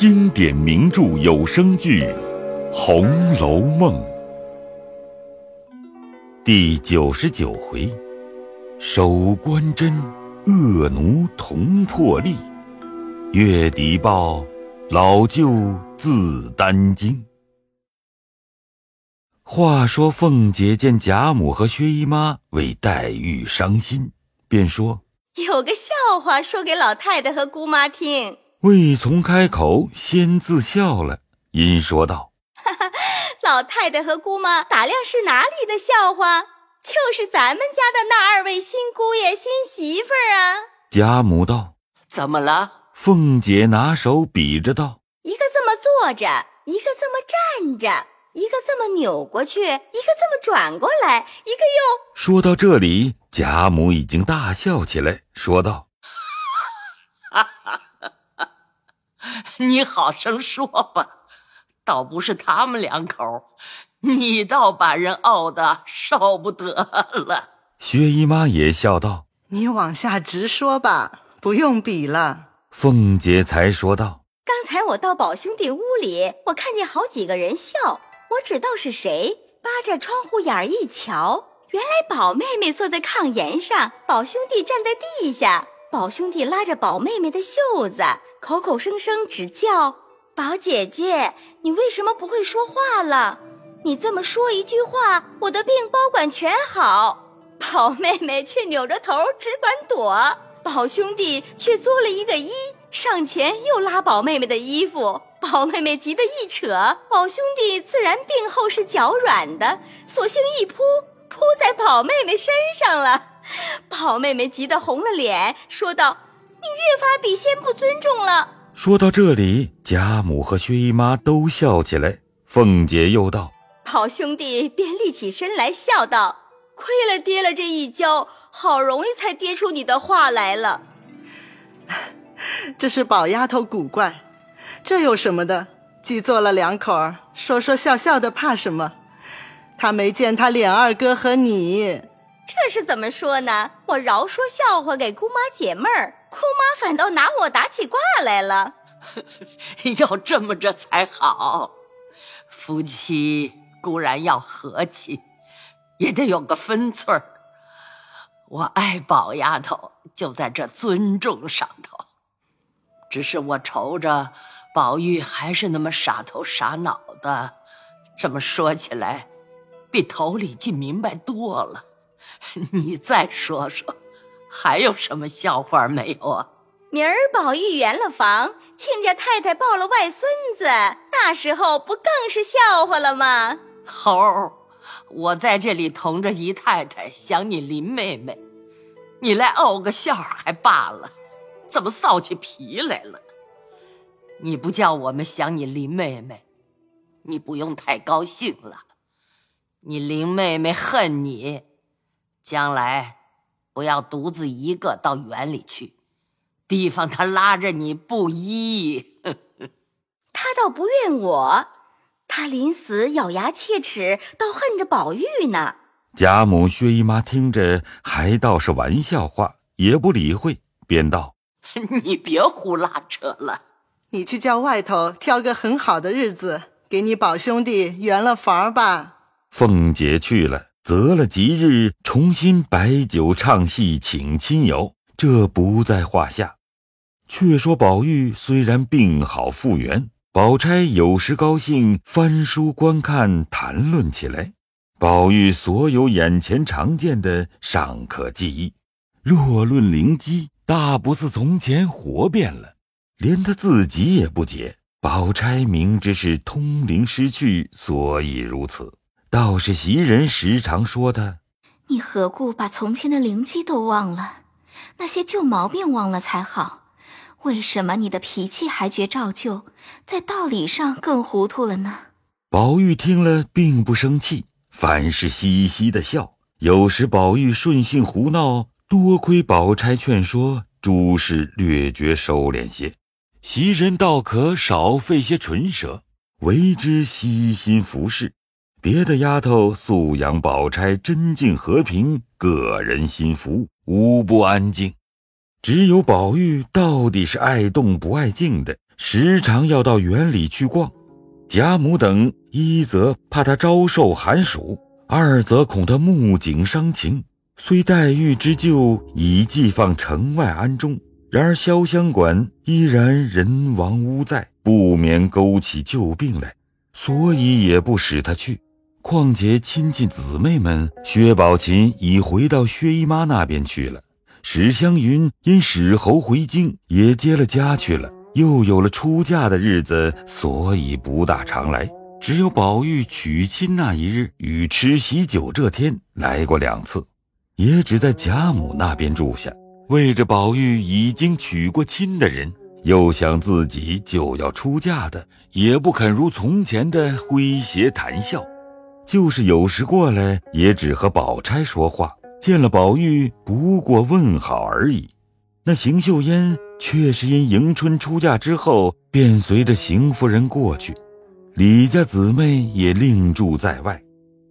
经典名著有声剧《红楼梦》第九十九回：守关贞，恶奴同破例；月底报，老舅自担惊。话说凤姐见贾母和薛姨妈为黛玉伤心，便说。有个笑话说给老太太和姑妈听。未从开口，先自笑了，因说道：“哈哈，老太太和姑妈打量是哪里的笑话？就是咱们家的那二位新姑爷、新媳妇儿啊。”贾母道：“怎么了？”凤姐拿手比着道：“一个这么坐着，一个这么站着。”一个这么扭过去，一个这么转过来，一个又……说到这里，贾母已经大笑起来，说道：“哈哈哈，你好生说吧，倒不是他们两口，你倒把人怄得受不得了。”薛姨妈也笑道：“你往下直说吧，不用比了。”凤姐才说道：“刚才我到宝兄弟屋里，我看见好几个人笑。”我只道是谁，扒着窗户眼儿一瞧，原来宝妹妹坐在炕沿上，宝兄弟站在地下。宝兄弟拉着宝妹妹的袖子，口口声声只叫：“宝姐姐，你为什么不会说话了？你这么说一句话，我的病包管全好。”宝妹妹却扭着头只管躲，宝兄弟却作了一个揖，上前又拉宝妹妹的衣服。宝妹妹急得一扯，宝兄弟自然病后是脚软的，索性一扑，扑在宝妹妹身上了。宝妹妹急得红了脸，说道：“你越发比先不尊重了。”说到这里，贾母和薛姨妈都笑起来。凤姐又道：“宝兄弟便立起身来，笑道：‘亏了跌了这一跤，好容易才跌出你的话来了。’这是宝丫头古怪。”这有什么的？既做了两口儿，说说笑笑的，怕什么？他没见他脸二哥和你，这是怎么说呢？我饶说笑话给姑妈解闷儿，姑妈反倒拿我打起卦来了。要这么着才好，夫妻固然要和气，也得有个分寸儿。我爱宝丫头，就在这尊重上头。只是我愁着。宝玉还是那么傻头傻脑的，这么说起来，比头里进明白多了。你再说说，还有什么笑话没有啊？明儿宝玉圆了房，亲家太太抱了外孙子，那时候不更是笑话了吗？猴，我在这里同着姨太太想你林妹妹，你来怄个笑还罢了，怎么臊起皮来了？你不叫我们想你林妹妹，你不用太高兴了。你林妹妹恨你，将来不要独自一个到园里去，提防她拉着你不依。她倒不怨我，她临死咬牙切齿，倒恨着宝玉呢。贾母、薛姨妈听着还倒是玩笑话，也不理会，便道：“你别胡拉扯了。”你去叫外头挑个很好的日子，给你宝兄弟圆了房吧。凤姐去了，择了吉日，重新摆酒唱戏，请亲友，这不在话下。却说宝玉虽然病好复原，宝钗有时高兴，翻书观看，谈论起来。宝玉所有眼前常见的尚可记忆，若论灵机，大不似从前活变了。连他自己也不解，宝钗明知是通灵失去，所以如此。倒是袭人时常说他：“你何故把从前的灵机都忘了？那些旧毛病忘了才好。为什么你的脾气还觉照旧，在道理上更糊涂了呢？”宝玉听了，并不生气，反是嘻嘻的笑。有时宝玉顺性胡闹，多亏宝钗劝说，诸事略觉收敛些。袭人倒可少费些唇舌，为之悉心服侍。别的丫头素养宝钗真静和平，个人心服，无不安静。只有宝玉到底是爱动不爱静的，时常要到园里去逛。贾母等一则怕他招受寒暑，二则恐他目景伤情，虽黛玉之旧已寄放城外安中，然而潇湘馆依然人亡屋在，不免勾起旧病来，所以也不使他去。况且亲戚姊妹们，薛宝琴已回到薛姨妈那边去了，史湘云因史侯回京，也接了家去了。又有了出嫁的日子，所以不大常来。只有宝玉娶亲那一日与吃喜酒这天来过两次，也只在贾母那边住下。为着宝玉已经娶过亲的人，又想自己就要出嫁的，也不肯如从前的诙谐谈笑，就是有时过来，也只和宝钗说话，见了宝玉不过问好而已。那邢岫烟却是因迎春出嫁之后，便随着邢夫人过去，李家姊妹也另住在外，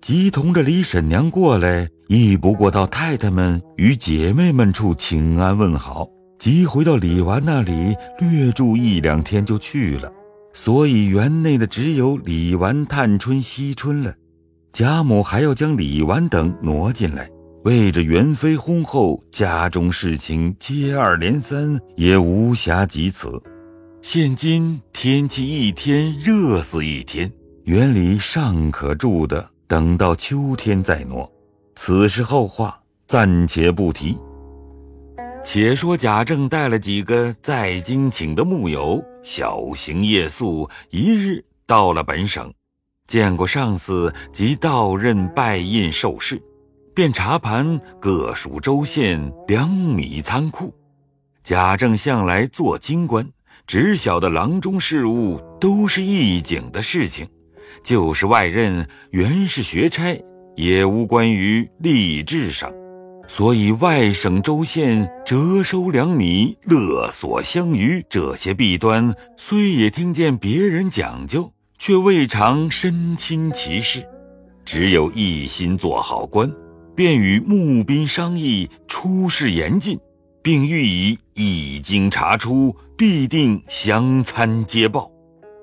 即同着李婶娘过来，亦不过到太太们与姐妹们处请安问好，即回到李纨那里略住一两天就去了。所以园内的只有李纨、探春、惜春了，贾母还要将李纨等挪进来。为着元妃薨后，家中事情接二连三，也无暇及此。现今天气一天热死一天，园里尚可住的，等到秋天再挪。此事后话，暂且不提。且说贾政带了几个在京请的木友，小行夜宿，一日到了本省，见过上司及到任拜印受事。便查盘各属州县粮米仓库。贾政向来做京官，只晓得郎中事务都是一景的事情，就是外任原是学差，也无关于吏治上，所以外省州县折收粮米、勒索乡余这些弊端，虽也听见别人讲究，却未尝身亲其事，只有一心做好官。便与募兵商议出事严禁，并欲以一经查出，必定相参接报。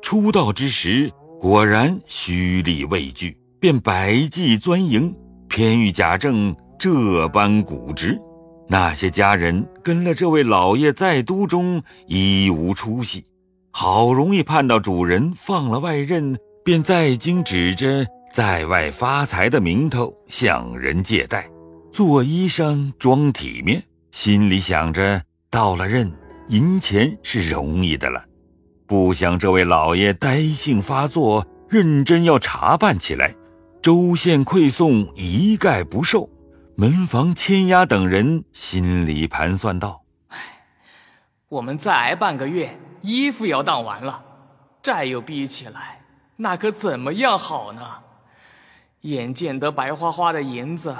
出道之时，果然虚力畏惧，便百计钻营，偏遇贾政这般古直。那些家人跟了这位老爷在都中，一无出息，好容易盼到主人放了外任，便在京指着。在外发财的名头向人借贷，做衣裳装体面，心里想着到了任银钱是容易的了。不想这位老爷呆性发作，认真要查办起来，州县馈送一概不受。门房千押等人心里盘算道：“唉，我们再挨半个月，衣服要当完了，债又逼起来，那可怎么样好呢？”眼见得白花花的银子，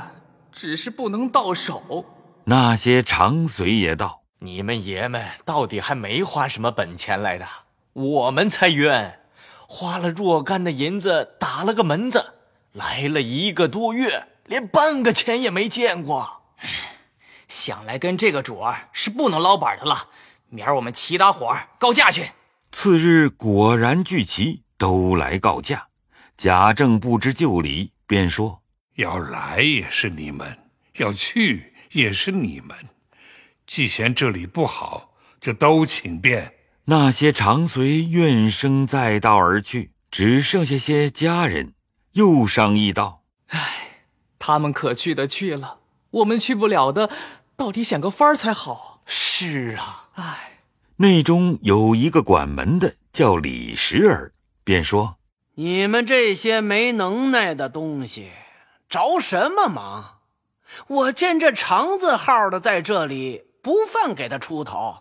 只是不能到手。那些长随也道：“你们爷们到底还没花什么本钱来的，我们才冤，花了若干的银子打了个门子，来了一个多月，连半个钱也没见过。想来跟这个主儿是不能捞板的了，明儿我们齐打伙告假去。”次日果然聚齐，都来告假。贾政不知就里，便说：“要来也是你们，要去也是你们。既嫌这里不好，就都请便。”那些长随怨声载道而去，只剩下些家人，又商议道：“唉，他们可去的去了，我们去不了的，到底想个法儿才好。”是啊，唉。内中有一个管门的，叫李时儿，便说。你们这些没能耐的东西，着什么忙？我见这长字号的在这里，不犯给他出头。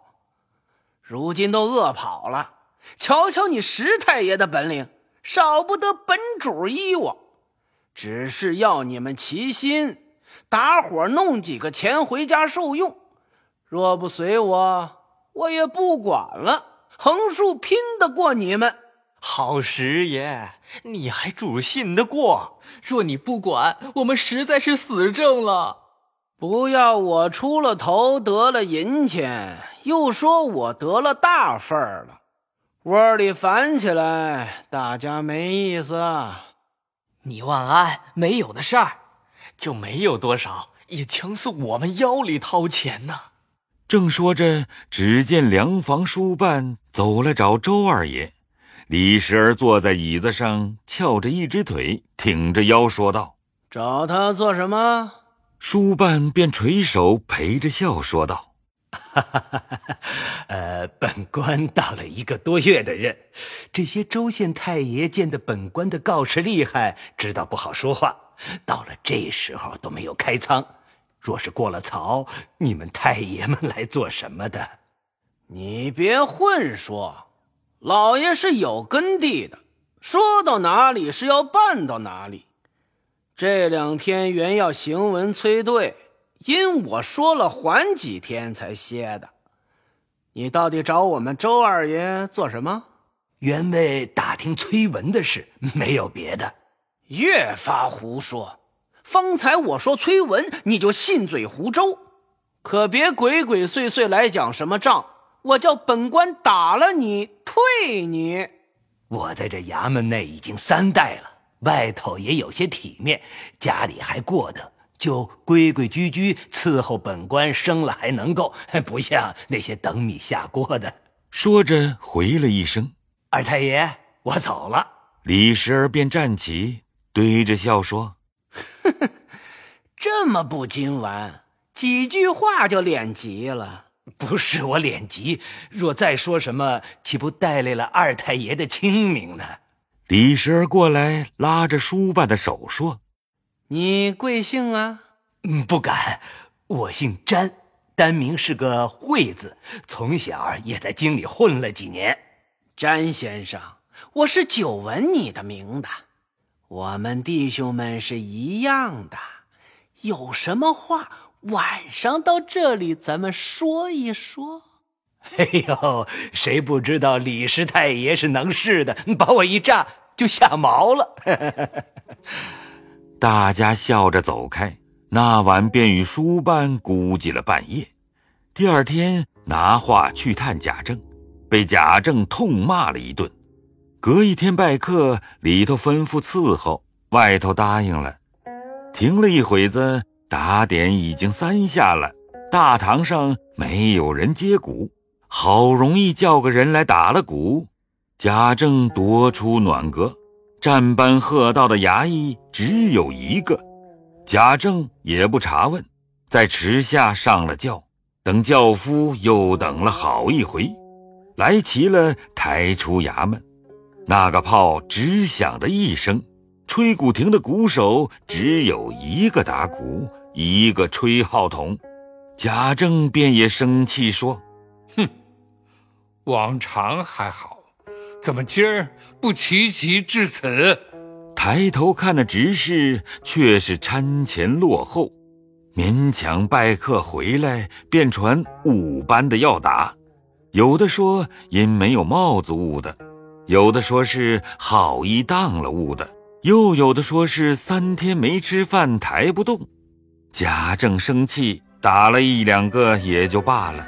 如今都饿跑了，瞧瞧你石太爷的本领，少不得本主依我。只是要你们齐心，打伙弄几个钱回家受用。若不随我，我也不管了，横竖拼得过你们。好十爷，你还主信得过？若你不管，我们实在是死挣了。不要我出了头得了银钱，又说我得了大份儿了。窝里烦起来，大家没意思。你万安没有的事儿，就没有多少，也强似我们腰里掏钱呢。正说着，只见梁房书办走来找周二爷。李时儿坐在椅子上，翘着一只腿，挺着腰，说道：“找他做什么？”书办便垂手陪着笑说道：“哈哈哈哈呃，本官当了一个多月的任，这些州县太爷见得本官的告示厉害，知道不好说话，到了这时候都没有开仓。若是过了曹，你们太爷们来做什么的？你别混说。”老爷是有根蒂的，说到哪里是要办到哪里。这两天原要行文催队，因我说了缓几天才歇的。你到底找我们周二爷做什么？原为打听崔文的事，没有别的。越发胡说！方才我说崔文，你就信嘴胡诌，可别鬼鬼祟祟来讲什么账。我叫本官打了你，退你。我在这衙门内已经三代了，外头也有些体面，家里还过得，就规规矩矩伺候本官生了还能够，不像那些等米下锅的。说着回了一声：“二太爷，我走了。”李时儿便站起，堆着笑说：“呵呵，这么不经玩，几句话就脸急了。”不是我脸急，若再说什么，岂不带来了二太爷的清明呢？李时儿过来拉着书办的手说：“你贵姓啊？”“嗯，不敢，我姓詹，单名是个惠字，从小也在京里混了几年。”詹先生，我是久闻你的名的，我们弟兄们是一样的，有什么话？晚上到这里，咱们说一说。哎呦，谁不知道李师太爷是能事的，把我一炸就吓毛了。大家笑着走开。那晚便与书班估计了半夜。第二天拿话去探贾政，被贾政痛骂了一顿。隔一天拜客，里头吩咐伺候，外头答应了。停了一会子。打点已经三下了，大堂上没有人接鼓，好容易叫个人来打了鼓。贾政夺出暖阁，站班喝道的衙役只有一个，贾政也不查问，在池下上了轿。等轿夫又等了好一回，来齐了，抬出衙门，那个炮只响的一声。吹鼓亭的鼓手只有一个打鼓，一个吹号筒。贾政便也生气说：“哼，往常还好，怎么今儿不齐齐至此？”抬头看的执事，却是餐前落后，勉强拜客回来，便传五班的要打。有的说因没有帽子误的，有的说是好衣当了误的。又有的说是三天没吃饭抬不动，贾政生气，打了一两个也就罢了。